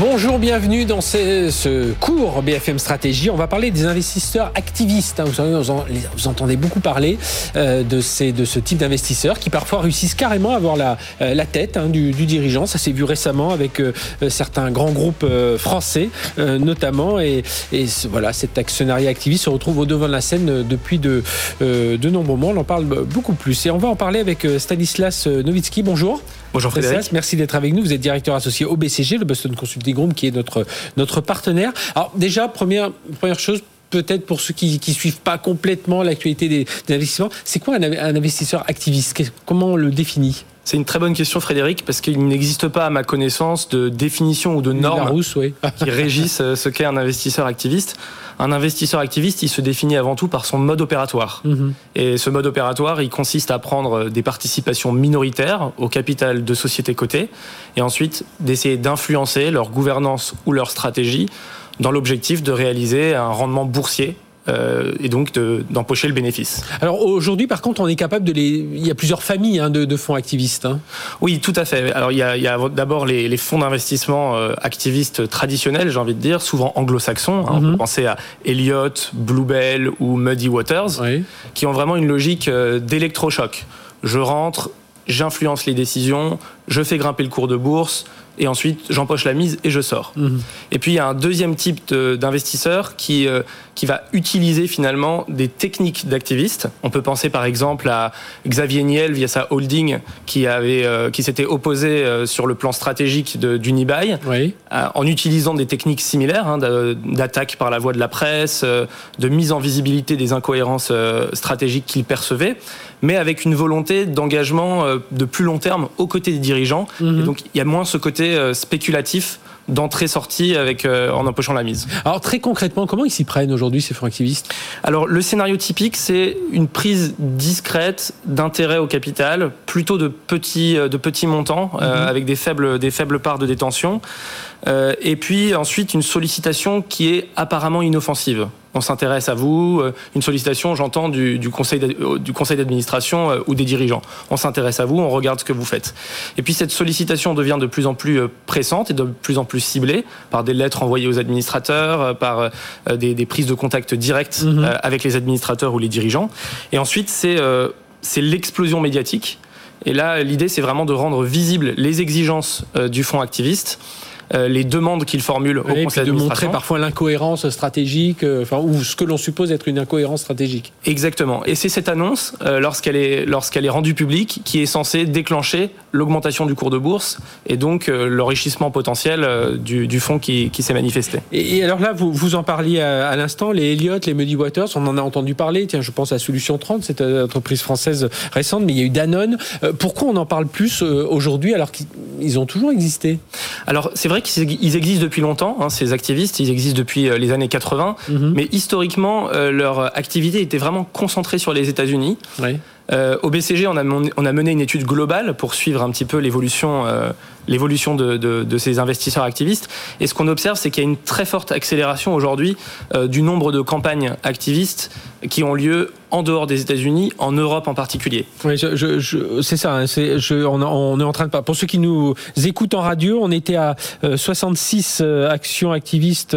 Bonjour, bienvenue dans ce, ce, cours BFM Stratégie. On va parler des investisseurs activistes. Hein. Vous, vous, en, vous, entendez beaucoup parler euh, de, ces, de, ce type d'investisseurs qui parfois réussissent carrément à avoir la, euh, la tête hein, du, du, dirigeant. Ça s'est vu récemment avec euh, certains grands groupes euh, français euh, notamment. Et, et voilà, cet actionnariat activiste se retrouve au devant de la scène depuis de, euh, de nombreux mois. On en parle beaucoup plus. Et on va en parler avec Stanislas Novitsky. Bonjour. Bonjour Frédéric. Merci d'être avec nous. Vous êtes directeur associé au BCG, le Boston Consulting Group, qui est notre, notre partenaire. Alors déjà, première, première chose, peut-être pour ceux qui ne suivent pas complètement l'actualité des, des, investissements, c'est quoi un, un, investisseur activiste? Comment on le définit? C'est une très bonne question, Frédéric, parce qu'il n'existe pas, à ma connaissance, de définition ou de normes oui. qui régissent ce qu'est un investisseur activiste. Un investisseur activiste, il se définit avant tout par son mode opératoire. -hmm. Et ce mode opératoire, il consiste à prendre des participations minoritaires au capital de sociétés cotées et ensuite d'essayer d'influencer leur gouvernance ou leur stratégie dans l'objectif de réaliser un rendement boursier euh, et donc d'empocher de, le bénéfice. Alors aujourd'hui, par contre, on est capable de les. Il y a plusieurs familles hein, de, de, fonds activistes. Hein. Oui, tout à fait. Alors il y a, a d'abord les, les, fonds d'investissement euh, activistes traditionnels, j'ai envie de dire, souvent anglo-saxons. Hein. Mm -hmm. On peut penser à Elliott, Bluebell ou Muddy Waters, oui. qui ont vraiment une logique euh, d'électrochoc. Je rentre, j'influence les décisions, je fais grimper le cours de bourse, et ensuite j'empoche la mise et je sors. Mmh. Et puis il y a un deuxième type d'investisseur qui, euh, qui va utiliser finalement des techniques d'activistes. On peut penser par exemple à Xavier Niel via sa holding qui, avait, euh, qui s'était opposé euh, sur le plan stratégique d'Unibail oui. en utilisant des techniques similaires hein, d'attaque par la voie de la presse, de mise en visibilité des incohérences stratégiques qu'il percevait, mais avec une volonté d'engagement de plus long terme aux côtés des dirigeants. Mmh. Et donc il y a moins ce côté spéculatif d'entrée-sortie avec euh, en empochant la mise. Alors très concrètement, comment ils s'y prennent aujourd'hui ces fonds activistes Alors le scénario typique, c'est une prise discrète d'intérêt au capital, plutôt de petits de petits montants mm -hmm. euh, avec des faibles des faibles parts de détention. Euh, et puis ensuite une sollicitation qui est apparemment inoffensive. On s'intéresse à vous, euh, une sollicitation, j'entends, du, du, conseil du conseil d'administration euh, ou des dirigeants. On s'intéresse à vous, on regarde ce que vous faites. Et puis cette sollicitation devient de plus en plus pressante et de plus en plus ciblée par des lettres envoyées aux administrateurs, par des, des prises de contact directes mm -hmm. avec les administrateurs ou les dirigeants. Et ensuite, c'est l'explosion médiatique. Et là, l'idée, c'est vraiment de rendre visibles les exigences du fonds activiste euh, les demandes qu'il formule au oui, conseil de montrer parfois l'incohérence stratégique, euh, enfin, ou ce que l'on suppose être une incohérence stratégique. Exactement. Et c'est cette annonce, euh, lorsqu'elle est, lorsqu'elle est rendue publique, qui est censée déclencher l'augmentation du cours de bourse et donc euh, l'enrichissement potentiel euh, du, du, fonds qui, qui s'est manifesté. Et, et, alors là, vous, vous en parliez à, à l'instant, les Elliott, les Muddy Waters, on en a entendu parler. Tiens, je pense à Solution 30, cette entreprise française récente, mais il y a eu Danone. pourquoi on en parle plus aujourd'hui alors qu'ils ont toujours existé? Alors, c'est vrai qu'ils existent depuis longtemps, hein, ces activistes, ils existent depuis les années 80, mm -hmm. mais historiquement, euh, leur activité était vraiment concentrée sur les États-Unis. Oui. Euh, au BCG, on a, on a, mené une étude globale pour suivre un petit peu l'évolution euh, l'évolution de, de, de, ces investisseurs activistes. Et ce qu'on observe, c'est qu'il y a une très forte accélération aujourd'hui euh, du nombre de campagnes activistes qui ont lieu en dehors des États-Unis, en Europe en particulier. Oui, je, je, je, c'est ça. Hein, c'est, on, on, est en train de pour ceux qui nous écoutent en radio, on était à 66 euh, actions activistes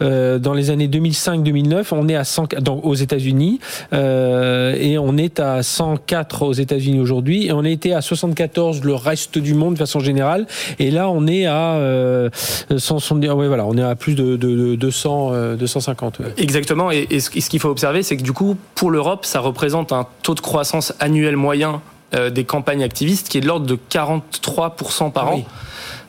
euh, dans les années 2005-2009. On est à 100 donc, aux États-Unis euh, et on est à 104 aux États-Unis aujourd'hui et on était à 74 le reste du monde de façon générale. Et là, on est à euh, 100, ouais, voilà, on est à plus de, de, de 200, euh, 250. Ouais. Exactement. Et, et ce qu'il faut observer, c'est que du coup, pour l'Europe, ça représente un taux de croissance annuel moyen euh, des campagnes activistes qui est de l'ordre de 43% par an. Oui.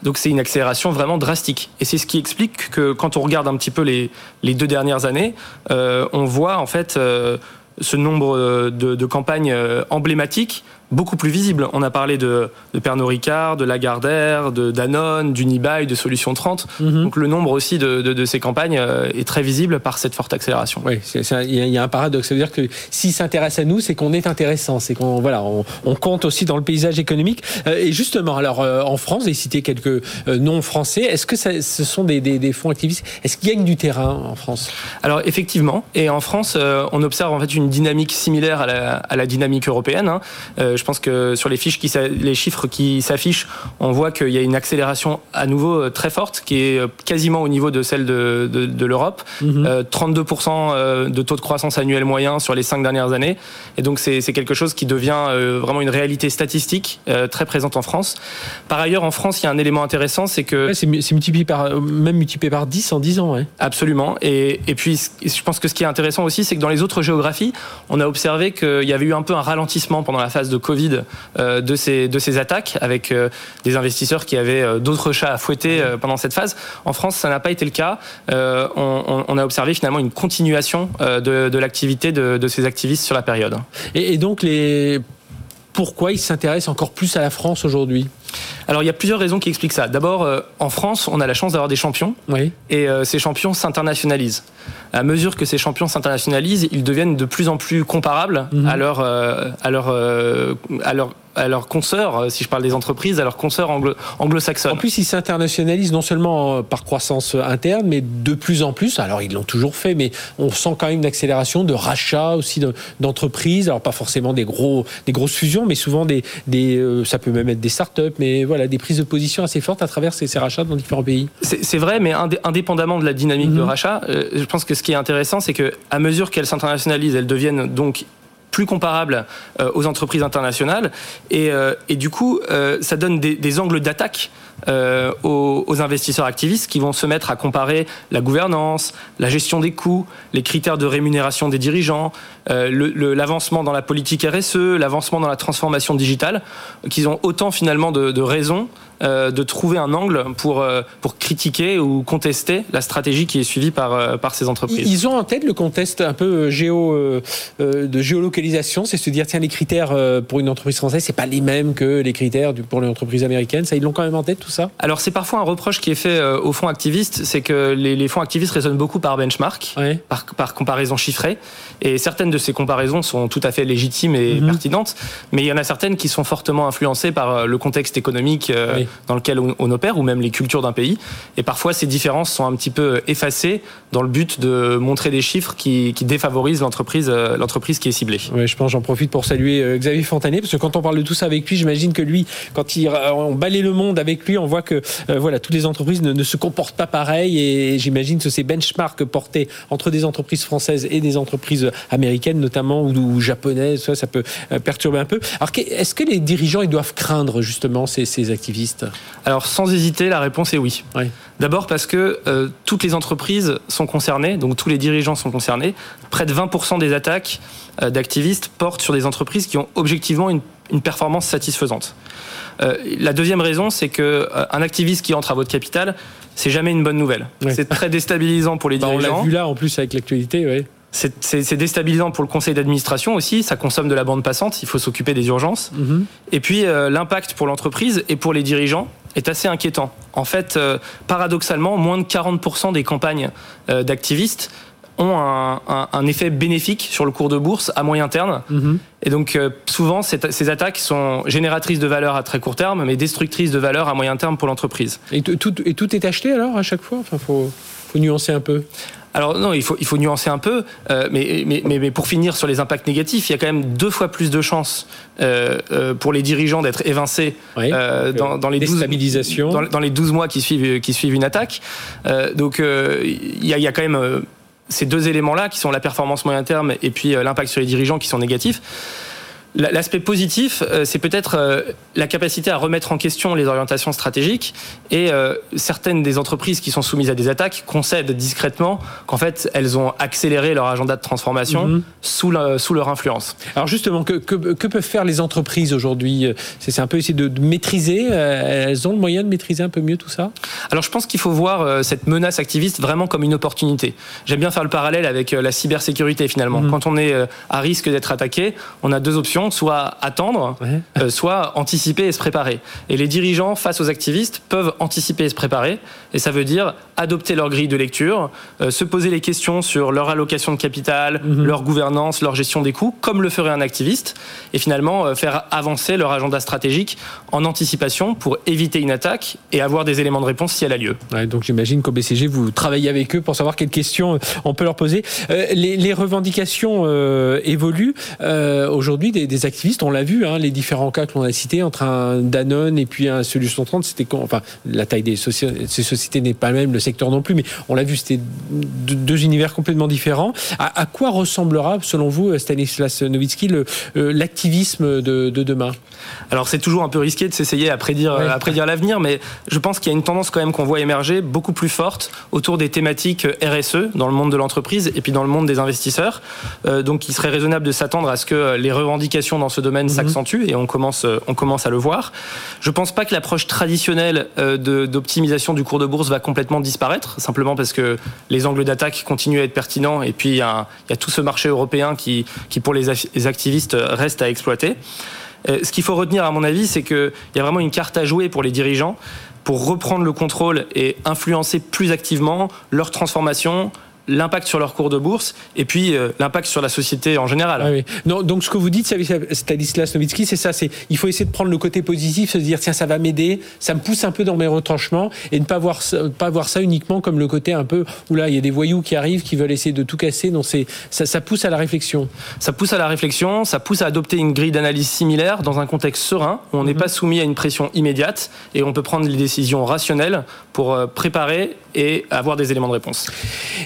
Donc c'est une accélération vraiment drastique. Et c'est ce qui explique que quand on regarde un petit peu les, les deux dernières années, euh, on voit en fait euh, ce nombre de, de campagnes emblématiques beaucoup plus visibles. On a parlé de, de Pernod Ricard, de Lagardère, de Danone, d'Unibail, de Solution 30. Mhm. Donc le nombre aussi de, de, de ces campagnes euh, est très visible par cette forte accélération. Oui, il y, a- un paradoxe. Ça veut dire que s'ils s'intéressent à nous, c'est qu'on est intéressant, c'est qu'on voilà, on, on compte aussi dans le paysage économique. Euh, et justement, alors euh, en France, j'ai cité quelques noms français. Est-ce que ça- ce sont des, des- des fonds activistes? Est-ce qu'ils gagnent du terrain en France? Alors effectivement, et en France, on observe en fait une dynamique similaire à la, à la dynamique européenne. hein. Je pense que sur les fiches qui les chiffres qui s'affichent, on voit qu'il y a une accélération à nouveau euh, très forte qui est euh, quasiment au niveau de celle de, de, de l'Europe. Euh, 32% euh, de taux de croissance annuel moyen sur les cinq dernières années. Et donc c'est quelque chose qui devient vraiment une réalité statistique très présente en France. Par ailleurs, en France, il y a un élément intéressant, c'est que Ouais, C'est mu- c'est multiplié par même multiplié par 10 en 10 ans. Ouais. Absolument. Et, et puis, je pense que ce qui est intéressant aussi, c'est que dans les autres géographies, on a observé qu'il y avait eu un peu un ralentissement pendant la phase de Covid euh, de, ces, de ces attaques, avec euh, des investisseurs qui avaient euh, d'autres chats à fouetter pendant cette phase. En France, ça n'a pas été le cas. On, a observé finalement une continuation de, de l'activité de, de ces activistes sur la période. Et donc les pourquoi ils s'intéressent encore plus à la France aujourd'hui Alors, il y a plusieurs raisons qui expliquent ça. D'abord, euh, en France, on a la chance d'avoir des champions. Oui. et euh, ces champions s'internationalisent. À mesure que ces champions s'internationalisent, ils deviennent de plus en plus comparables Mhm. à euh, leur, euh, à leur, à leurs consoeurs, euh, si je parle des entreprises, à leurs consoeurs anglo- anglo-saxonnes. En plus, ils s'internationalisent non seulement euh, par croissance interne, mais de plus en plus. Alors, ils l'ont toujours fait, mais on sent quand même une accélération de rachat aussi de- d'entreprises. Alors, pas forcément des gros, des grosses fusions, mais souvent des, des, euh, ça peut même être des startups, mais voilà, des prises de position assez fortes à travers ces, ces rachats dans différents pays. C'est vrai, mais indé- indépendamment de la dynamique de Mhm. rachat, euh, je pense que ce qui est intéressant, c'est que à mesure qu'elles s'internationalisent, elles deviennent donc plus comparables euh, aux entreprises internationales, et, euh, du coup, euh, ça donne des angles d'attaque euh, aux, investisseurs activistes qui vont se mettre à comparer la gouvernance, la gestion des coûts, les critères de rémunération des dirigeants, euh, l'avancement dans la politique RSE, l'avancement dans la transformation digitale, qu'ils ont autant finalement de, raisons euh, de trouver un angle pour, pour critiquer ou contester la stratégie qui est suivie par, par ces entreprises. ils ont en tête le contexte un peu géo, de géolocalisation, c'est se dire tiens les critères pour une entreprise française c'est pas les mêmes que les critères pour une entreprise américaine. Ça ils l'ont quand même en tête tout ça. Alors c'est parfois un reproche qui est fait euh, aux fonds activistes, c'est que les, les fonds activistes raisonnent beaucoup par benchmark. Par, par comparaison chiffrée. Et certaines de ces comparaisons sont tout à fait légitimes et Mhm. pertinentes, mais il y en a certaines qui sont fortement influencées par euh, le contexte économique euh, Oui. dans lequel on, opère, ou même les cultures d'un pays. Et parfois, ces différences sont un petit peu effacées dans le but de montrer des chiffres qui, qui défavorisent l'entreprise l'entreprise qui est ciblée. Ouais, je pense j'en profite pour saluer Xavier Fontanier parce que quand on parle de tout ça avec lui, j'imagine que lui, quand il, on balaye le monde avec lui, on voit que euh, voilà, toutes les entreprises ne, ne se comportent pas pareil et j'imagine que ces benchmarks portés entre des entreprises françaises et des entreprises américaines notamment ou, ou japonaises, ça, ça peut euh, perturber un peu. Alors est-ce que les dirigeants ils doivent craindre justement ces, ces activistes? Alors sans hésiter, la réponse est oui. D'abord parce que euh, toutes les entreprises sont concernées, donc tous les dirigeants sont concernés. Près de 20% des attaques d'activistes portent sur des entreprises qui ont objectivement une, une performance satisfaisante. Euh, la deuxième raison, c'est que euh, un activiste qui entre à votre capital, c'est jamais une bonne nouvelle. Ouais. C'est très déstabilisant pour les Bah, On l'a dirigeants. vu là en plus avec l'actualité. Ouais. C'est déstabilisant pour le conseil d'administration aussi. Ça consomme de la bande passante. Il faut s'occuper des urgences. Mhm. Et puis euh, l'impact pour l'entreprise et pour les dirigeants est assez inquiétant. En fait, paradoxalement, moins de 40% des campagnes d'activistes ont un, un- un effet bénéfique sur le cours de bourse à moyen terme. Mhm. Et donc euh, souvent, ces attaques sont génératrices de valeur à très court terme, mais destructrices de valeur à moyen terme pour l'entreprise. Et, tout- tout, et tout est acheté alors à chaque fois? Enfin, faut, faut nuancer un peu. Alors non, il faut, il faut nuancer un peu, euh, mais, mais, mais, pour finir sur les impacts négatifs, il y a quand même deux fois plus de chances euh, euh, pour les dirigeants d'être évincés Oui. dans, dans les 12, Déstabilisation. dans, dans les 12 mois qui suivent, qui suivent une attaque. Donc il y, a, il y a quand même ces deux éléments-là qui sont la performance moyen terme et puis euh, l'impact sur les dirigeants qui sont négatifs. La- L'aspect positif, euh, c'est peut-être euh, la capacité à remettre en question les orientations stratégiques et euh, certaines des entreprises qui sont soumises à des attaques concèdent discrètement qu'en fait elles ont accéléré leur agenda de transformation Mhm. sous, la- sous leur influence. Alors justement, que, que, que peuvent faire les entreprises aujourd'hui? C'est un peu essayer de, de maîtriser. Elles ont le moyen de maîtriser un peu mieux tout ça? Alors je pense qu'il faut voir cette menace activiste vraiment comme une opportunité. J'aime bien faire le parallèle avec la cybersécurité finalement. Mhm. Quand on est à risque d'être attaqué, on a deux options. Soit attendre, euh, soit anticiper et se préparer. Et les dirigeants, face aux activistes, peuvent anticiper et se préparer. Et ça veut dire adopter leur grille de lecture, euh, se poser les questions sur leur allocation de capital, mhm. leur gouvernance, leur gestion des coûts, comme le ferait un activiste, et finalement euh, faire avancer leur agenda stratégique en anticipation pour éviter une attaque et avoir des éléments de réponse si elle a lieu. donc j'imagine qu'au BCG, vous travaillez avec eux pour savoir quelles questions on peut leur poser. les, revendications évoluent. Aujourd'hui, des, activistes, on l'a vu, hein, les différents cas que l'on a cités entre un Danone et puis un Solution 30, c'était enfin la taille des ces sociétés n'est pas la même, le secteur non plus, mais on l'a vu, c'était deux univers complètement différents. À, quoi ressemblera, selon vous, Stanislas Nowitzki, euh, l'activisme de, demain? Alors c'est toujours un peu risqué de s'essayer à prédire, à prédire l'avenir, mais je pense qu'il y a une tendance quand même qu'on voit émerger beaucoup plus forte autour des thématiques RSE dans le monde de l'entreprise et puis dans le monde des investisseurs. Euh, donc il serait raisonnable de s'attendre à ce que les revendications dans ce domaine mhm. s'accentuent et on commence, on commence à le voir. Je pense pas que l'approche traditionnelle euh, d'optimisation du cours de bourse va complètement disparaître, simplement parce que les angles d'attaque continuent à être pertinents et puis il y, a, tout ce marché européen qui, qui pour les, activistes, reste à exploiter. Euh, ce qu'il faut retenir, à mon avis, c'est qu'il y a vraiment une carte à jouer pour les dirigeants pour reprendre le contrôle et influencer plus activement leur transformation, l'impact sur leur cours de bourse et puis euh, l'impact sur la société en général. Ah oui. non, donc ce que vous dites, Stanislas Nowitzki, c'est ça, c'est il faut essayer de prendre le côté positif, se dire tiens ça va m'aider, ça me pousse un peu dans mes retranchements et ne pas voir pas voir ça uniquement comme le côté un peu où là il y a des voyous qui arrivent qui veulent essayer de tout casser. Donc c'est ça, ça pousse à la réflexion. Ça pousse à la réflexion, ça pousse à adopter une grille d'analyse similaire dans un contexte serein où on n'est mhm. pas soumis à une pression immédiate et on peut prendre les décisions rationnelles pour euh, préparer et avoir des éléments de réponse.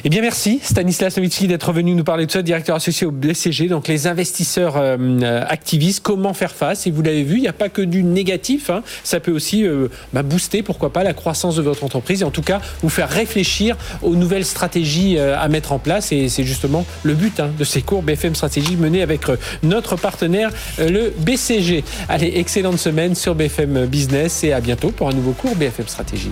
Eh bien merci Stanislas Nowitzki d'être venu nous parler de ça, directeur associé au BCG, donc les investisseurs euh, activistes, comment faire face. Et vous l'avez vu, il n'y a pas que du négatif, hein. ça peut aussi euh, bah, booster, pourquoi pas, la croissance de votre entreprise et en tout cas vous faire réfléchir aux nouvelles stratégies euh, à mettre en place. Et c'est justement le but hein, de ces cours BFM Stratégie menés avec notre partenaire, le BCG. Allez, excellente semaine sur BFM Business et à bientôt pour un nouveau cours BFM Stratégie.